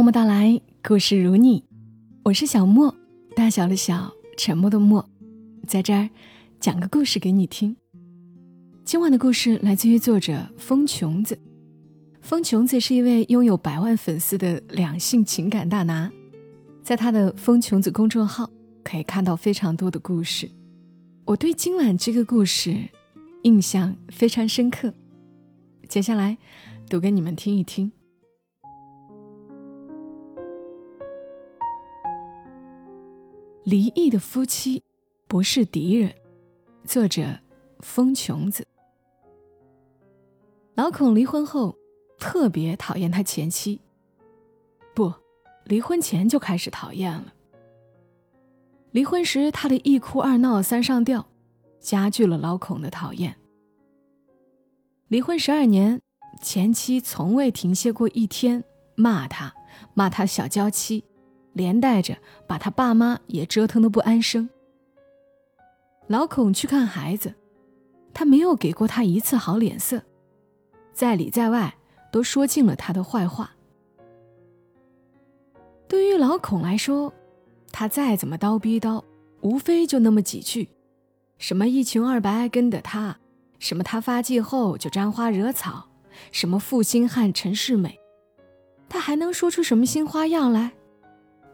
默默到来，故事如你，我是小莫，大小的小，沉默的默，在这儿讲个故事给你听。今晚的故事来自于作者风琼子。风琼子是一位拥有百万粉丝的两性情感大拿，在他的风琼子公众号可以看到非常多的故事。我对今晚这个故事印象非常深刻，接下来读给你们听一听。离异的夫妻不是敌人。作者：风琼子。老孔离婚后特别讨厌他前妻，不，离婚前就开始讨厌了。离婚时他的一哭二闹三上吊，加剧了老孔的讨厌。离婚十二年，前妻从未停歇过一天，骂他，骂他小娇妻。连带着把他爸妈也折腾的不安生。老孔去看孩子，他没有给过他一次好脸色，在里在外都说尽了他的坏话。对于老孔来说，他再怎么叨逼叨，无非就那么几句：什么一穷二白跟着他，什么他发迹后就沾花惹草，什么负心汉陈世美，他还能说出什么新花样来？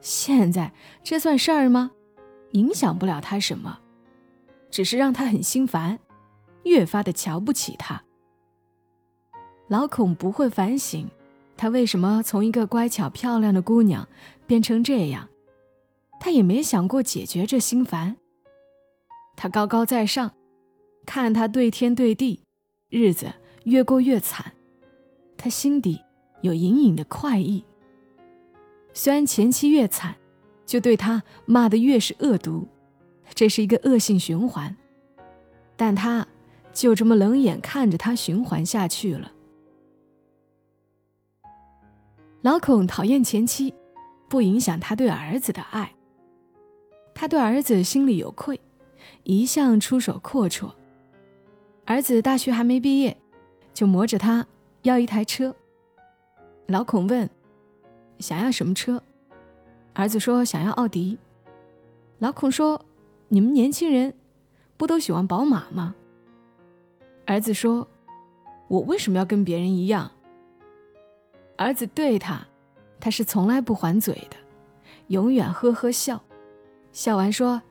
现在这算事儿吗？影响不了他什么，只是让他很心烦，越发的瞧不起他。老孔不会反省，他为什么从一个乖巧漂亮的姑娘变成这样，他也没想过解决这心烦。他高高在上，看他对天对地，日子越过越惨，他心底有隐隐的快意。虽然前妻越惨，就对他骂的越是恶毒，这是一个恶性循环，但他就这么冷眼看着他循环下去了。老孔讨厌前妻，不影响他对儿子的爱。他对儿子心里有愧，一向出手阔绰。儿子大学还没毕业，就磨着他要一台车。老孔问。想要什么车？儿子说想要奥迪。老孔说：“你们年轻人不都喜欢宝马吗？”儿子说：“我为什么要跟别人一样？”儿子对他，他是从来不还嘴的，永远呵呵笑，笑完说：“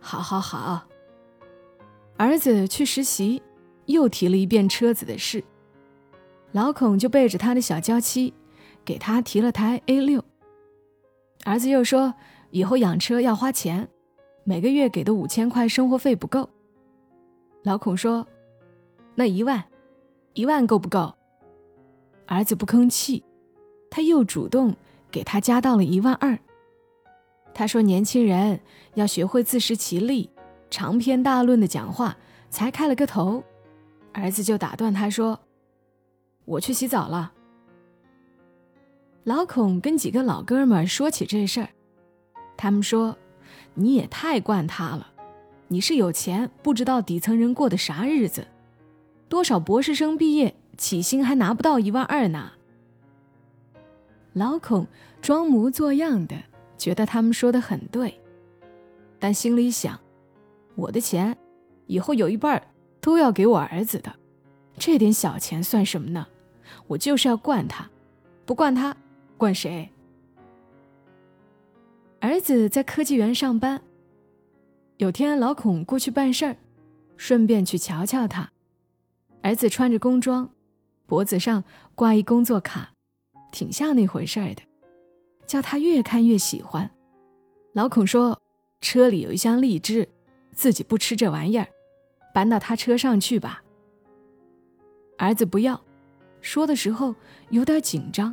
好好好。”儿子去实习，又提了一遍车子的事，老孔就背着他的小娇妻。给他提了台 A 六，儿子又说以后养车要花钱，每个月给的五千块生活费不够。老孔说：“那一万，一万够不够？”儿子不吭气，他又主动给他加到了一万二。他说：“年轻人要学会自食其力，长篇大论的讲话才开了个头。”儿子就打断他说：“我去洗澡了。”老孔跟几个老哥们说起这事儿，他们说：“你也太惯他了，你是有钱不知道底层人过的啥日子，多少博士生毕业起薪还拿不到一万二呢。”老孔装模作样的觉得他们说的很对，但心里想：“我的钱以后有一半都要给我儿子的，这点小钱算什么呢？我就是要惯他，不惯他。”惯谁？儿子在科技园上班。有天老孔过去办事儿，顺便去瞧瞧他。儿子穿着工装，脖子上挂一工作卡，挺像那回事儿的，叫他越看越喜欢。老孔说：“车里有一箱荔枝，自己不吃这玩意儿，搬到他车上去吧。”儿子不要，说的时候有点紧张。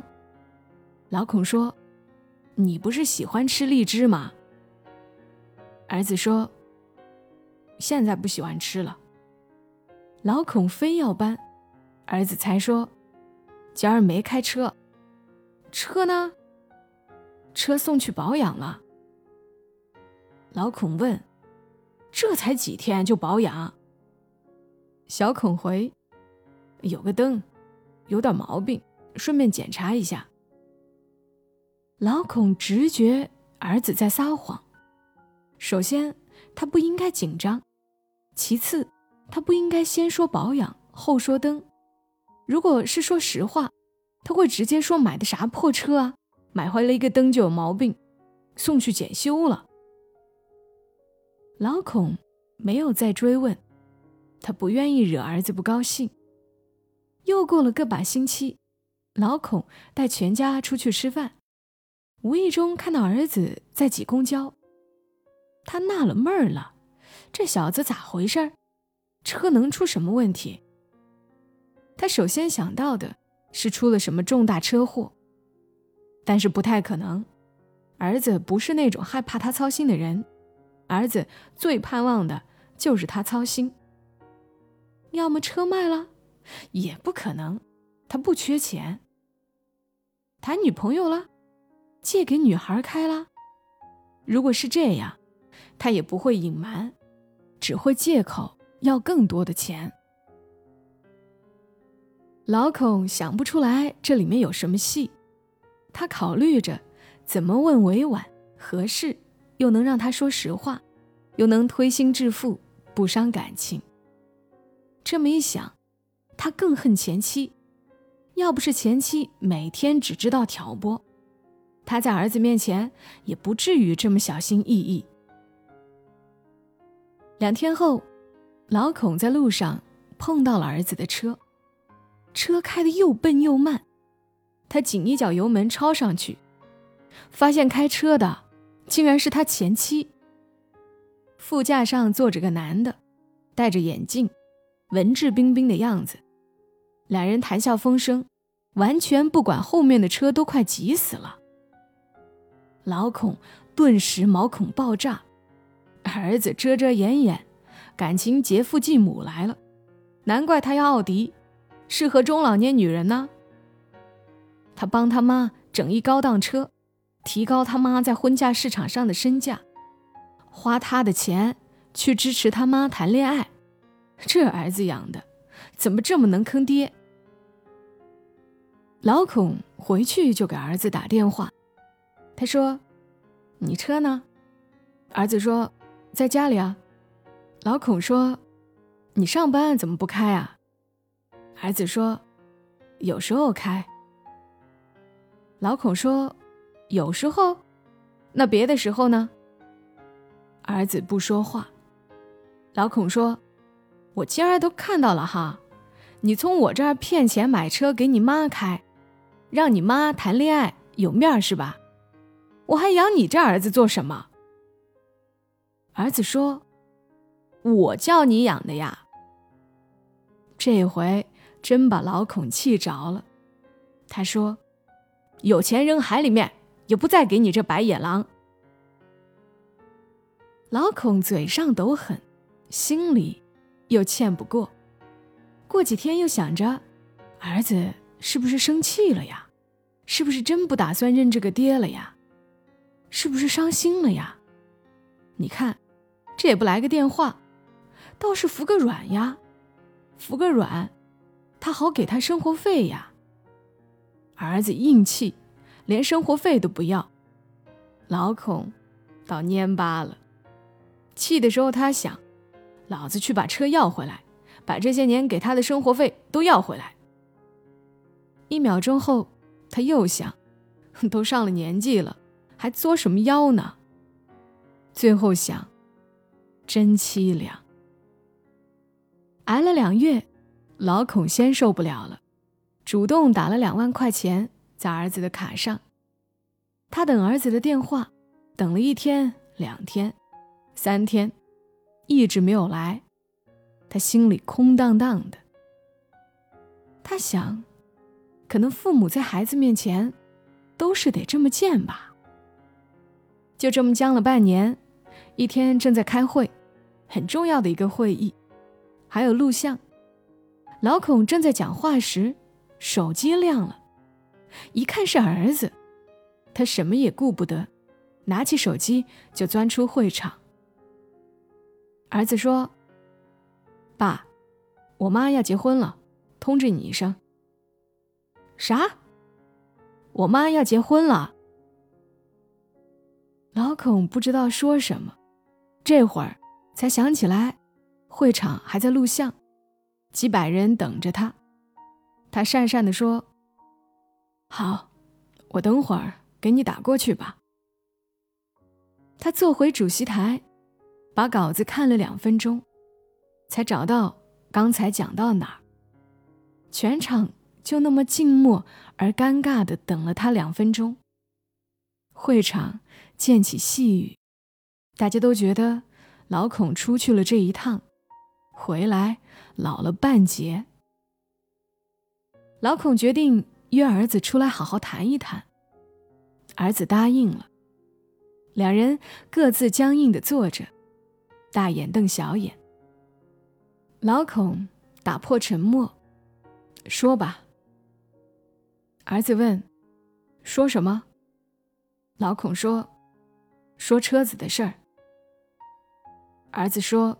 老孔说：“你不是喜欢吃荔枝吗？”儿子说：“现在不喜欢吃了。”老孔非要搬，儿子才说：“今儿没开车，车呢？车送去保养了。”老孔问：“这才几天就保养？”小孔回：“有个灯，有点毛病，顺便检查一下。”老孔直觉儿子在撒谎。首先，他不应该紧张；其次，他不应该先说保养后说灯。如果是说实话，他会直接说买的啥破车啊，买坏了一个灯就有毛病，送去检修了。老孔没有再追问，他不愿意惹儿子不高兴。又过了个把星期，老孔带全家出去吃饭，无意中看到儿子在挤公交，他纳了闷儿了，这小子咋回事？车能出什么问题？他首先想到的是出了什么重大车祸，但是不太可能，儿子不是那种害怕他操心的人。儿子最盼望的就是他操心。要么车卖了，也不可能，他不缺钱。谈女朋友了，借给女孩开了。如果是这样，他也不会隐瞒，只会借口要更多的钱。老孔想不出来这里面有什么戏，他考虑着怎么问委婉合适。又能让他说实话，又能推心置腹，不伤感情。这么一想，他更恨前妻。要不是前妻每天只知道挑拨，他在儿子面前也不至于这么小心翼翼。两天后，老孔在路上碰到了儿子的车，车开的又笨又慢，他紧一脚油门超上去，发现开车的。竟然是他前妻。副驾上坐着个男的，戴着眼镜，文质彬彬的样子。两人谈笑风生，完全不管后面的车都快挤死了。老孔顿时毛孔爆炸，儿子遮遮掩掩，感情劫富济母来了。难怪他要奥迪，适合中老年女人呢。他帮他妈整一高档车。提高他妈在婚嫁市场上的身价，花他的钱去支持他妈谈恋爱，这儿子养的怎么这么能坑爹？老孔回去就给儿子打电话，他说：“你车呢？”儿子说：“在家里啊。”老孔说：“你上班怎么不开啊？”儿子说：“有时候开。”老孔说。有时候，那别的时候呢？儿子不说话。老孔说：“我今儿都看到了哈，你从我这儿骗钱买车给你妈开，让你妈谈恋爱有面是吧？我还养你这儿子做什么？”儿子说：“我叫你养的呀。”这回真把老孔气着了。他说：“有钱扔海里面。”也不再给你这白眼狼。老孔嘴上抖狠，心里又欠不过。过几天又想着，儿子是不是生气了呀？是不是真不打算认这个爹了呀？是不是伤心了呀？你看，这也不来个电话，倒是服个软呀，服个软，他好给他生活费呀。儿子硬气。连生活费都不要，老孔倒蔫巴了。气的时候，他想：老子去把车要回来，把这些年给他的生活费都要回来。一秒钟后，他又想：都上了年纪了，还作什么妖呢？最后想：真凄凉。挨了两月，老孔先受不了了，主动打了两万块钱。在儿子的卡上，他等儿子的电话，等了一天、两天、三天，一直没有来。他心里空荡荡的。他想，可能父母在孩子面前，都是得这么贱吧。就这么僵了半年。一天正在开会，很重要的一个会议，还有录像。老孔正在讲话时，手机亮了。一看是儿子，他什么也顾不得，拿起手机就钻出会场。儿子说：“爸，我妈要结婚了，通知你一声。”啥？我妈要结婚了？老孔不知道说什么，这会儿才想起来，会场还在录像，几百人等着他。他讪讪地说：“好，我等会儿给你打过去吧。”他坐回主席台，把稿子看了两分钟，才找到刚才讲到哪儿。全场就那么静默而尴尬的等了他两分钟。会场溅起细雨，大家都觉得老孔出去了这一趟，回来老了半截。老孔决定约儿子出来好好谈一谈，儿子答应了。两人各自僵硬的坐着，大眼瞪小眼。老孔打破沉默，说吧。儿子问：“说什么？”老孔说：“说车子的事儿。”儿子说：“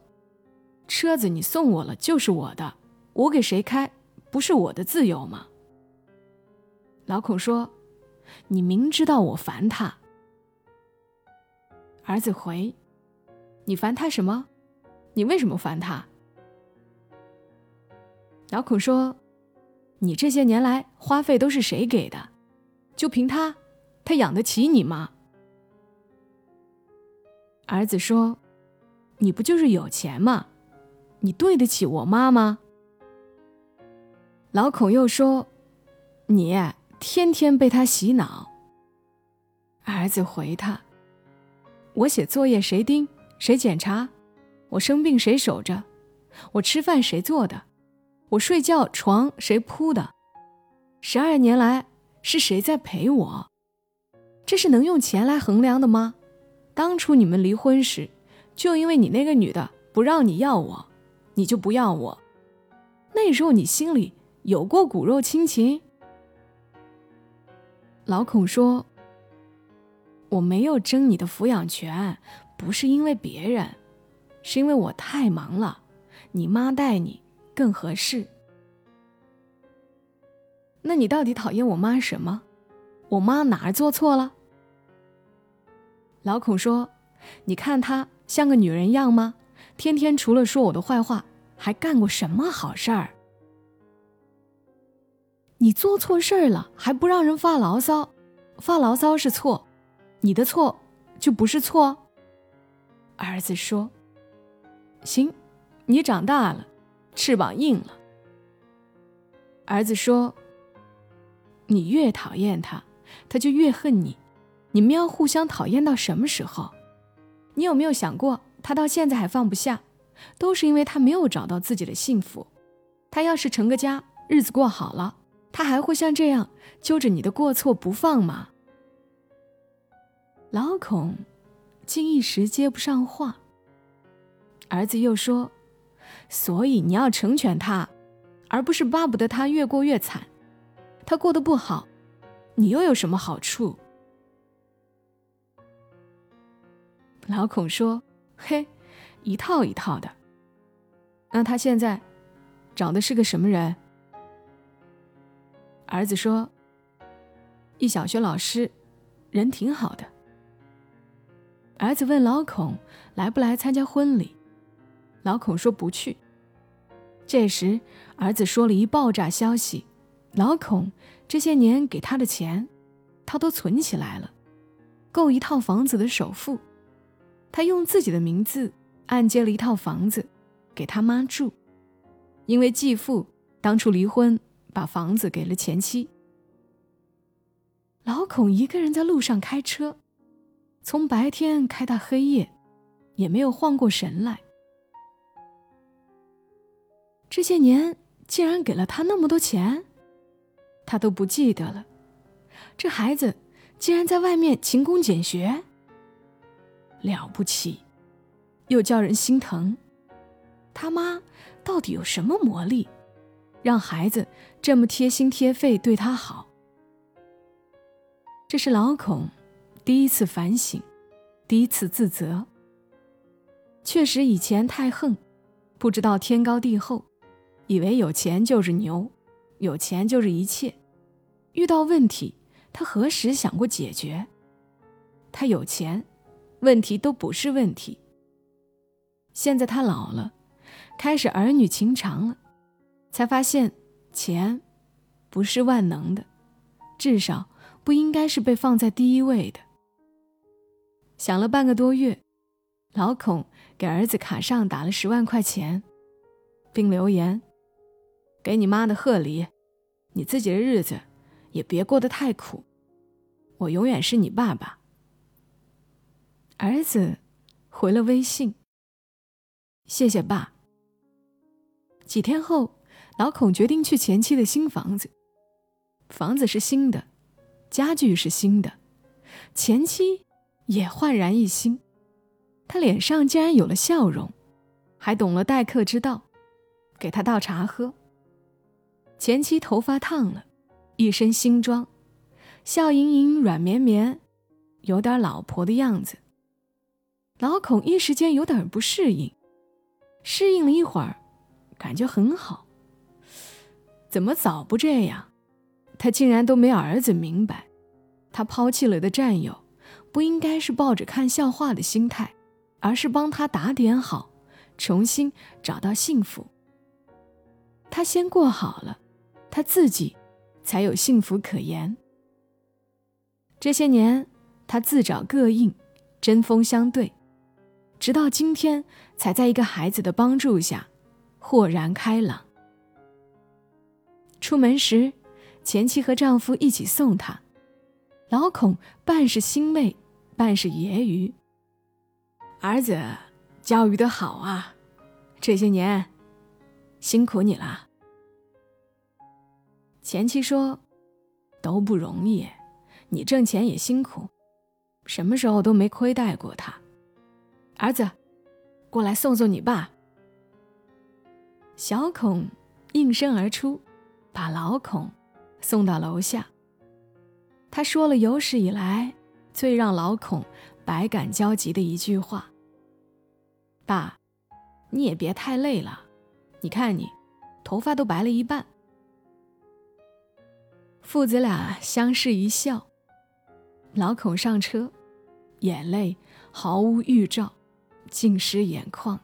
车子你送我了就是我的，我给谁开？”不是我的自由吗？老孔说：“你明知道我烦他。”儿子回：“你烦他什么？你为什么烦他？”老孔说：“你这些年来花费都是谁给的？就凭他，他养得起你吗？”儿子说：“你不就是有钱吗？你对得起我妈吗？”老孔又说：“你天天被他洗脑。”儿子回他：“我写作业谁盯谁检查？我生病谁守着？我吃饭谁做的？我睡觉床谁铺的？十二年来是谁在陪我？这是能用钱来衡量的吗？当初你们离婚时，就因为你那个女的不让你要我，你就不要我。那时候你心里……”有过骨肉亲情？老孔说：“我没有争你的抚养权，不是因为别人，是因为我太忙了，你妈带你更合适。那你到底讨厌我妈什么？我妈哪儿做错了？”老孔说：“你看她像个女人样吗？天天除了说我的坏话，还干过什么好事儿？”你做错事儿了还不让人发牢骚，发牢骚是错，你的错就不是错。儿子说：“行，你长大了，翅膀硬了。”儿子说：“你越讨厌他，他就越恨你，你们要互相讨厌到什么时候？你有没有想过，他到现在还放不下，都是因为他没有找到自己的幸福。他要是成个家，日子过好了。”他还会像这样揪着你的过错不放吗？老孔竟一时接不上话。儿子又说：“所以你要成全他，而不是巴不得他越过越惨。他过得不好，你又有什么好处？”老孔说：“嘿，一套一套的。那他现在找的是个什么人？”儿子说：“一小学老师，人挺好的。”儿子问老孔来不来参加婚礼，老孔说不去。这时，儿子说了一爆炸消息：老孔这些年给他的钱，他都存起来了，够一套房子的首付。他用自己的名字按揭了一套房子，给他妈住，因为继父当初离婚。把房子给了前妻。老孔一个人在路上开车，从白天开到黑夜，也没有晃过神来。这些年竟然给了他那么多钱，他都不记得了。这孩子竟然在外面勤工俭学，了不起，又叫人心疼。他妈到底有什么魔力？让孩子这么贴心贴肺对他好，这是老孔第一次反省，第一次自责。确实以前太横，不知道天高地厚，以为有钱就是牛，有钱就是一切。遇到问题，他何时想过解决？他有钱，问题都不是问题。现在他老了，开始儿女情长了，才发现钱不是万能的，至少不应该是被放在第一位的。想了半个多月，老孔给儿子卡上打了十万块钱，并留言：“给你妈的贺礼，你自己的日子也别过得太苦，我永远是你爸爸。”儿子回了微信。谢谢爸。几天后，老孔决定去前妻的新房子。房子是新的，家具是新的，前妻也焕然一新。他脸上竟然有了笑容，还懂了待客之道，给他倒茶喝。前妻头发烫了，一身新装，笑盈盈、软绵绵，有点老婆的样子。老孔一时间有点不适应。适应了一会儿，感觉很好。怎么早不这样？他竟然都没儿子明白，他抛弃了的战友，不应该是抱着看笑话的心态，而是帮他打点好，重新找到幸福。他先过好了，他自己才有幸福可言。这些年，他自找膈应，针锋相对。直到今天，才在一个孩子的帮助下，豁然开朗。出门时，前妻和丈夫一起送他，老孔半是欣慰，半是揶揄：“儿子，教育的好啊，这些年辛苦你了。”前妻说：“都不容易，你挣钱也辛苦，什么时候都没亏待过他。”儿子，过来送送你爸。小孔应声而出，把老孔送到楼下。他说了有史以来最让老孔百感交集的一句话：“爸，你也别太累了，你看你，头发都白了一半。”父子俩相视一笑，老孔上车，眼泪毫无预兆。尽失眼眶。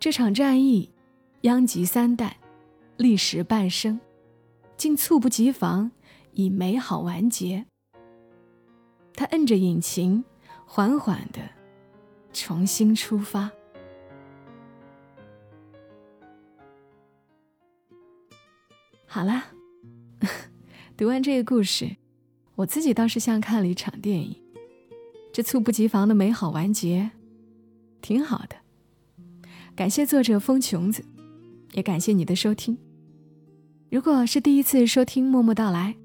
这场战役殃及三代，历时半生，竟猝不及防以美好完结。他摁着引擎，缓缓的重新出发。好啦，读完这个故事，我自己倒是像看了一场电影。这猝不及防的美好完结。挺好的，感谢作者风琼子，也感谢你的收听。如果是第一次收听默默到来，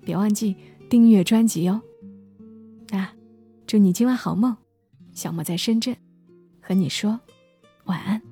别忘记订阅专辑哦。那祝你今晚好梦，小莫在深圳，和你说晚安。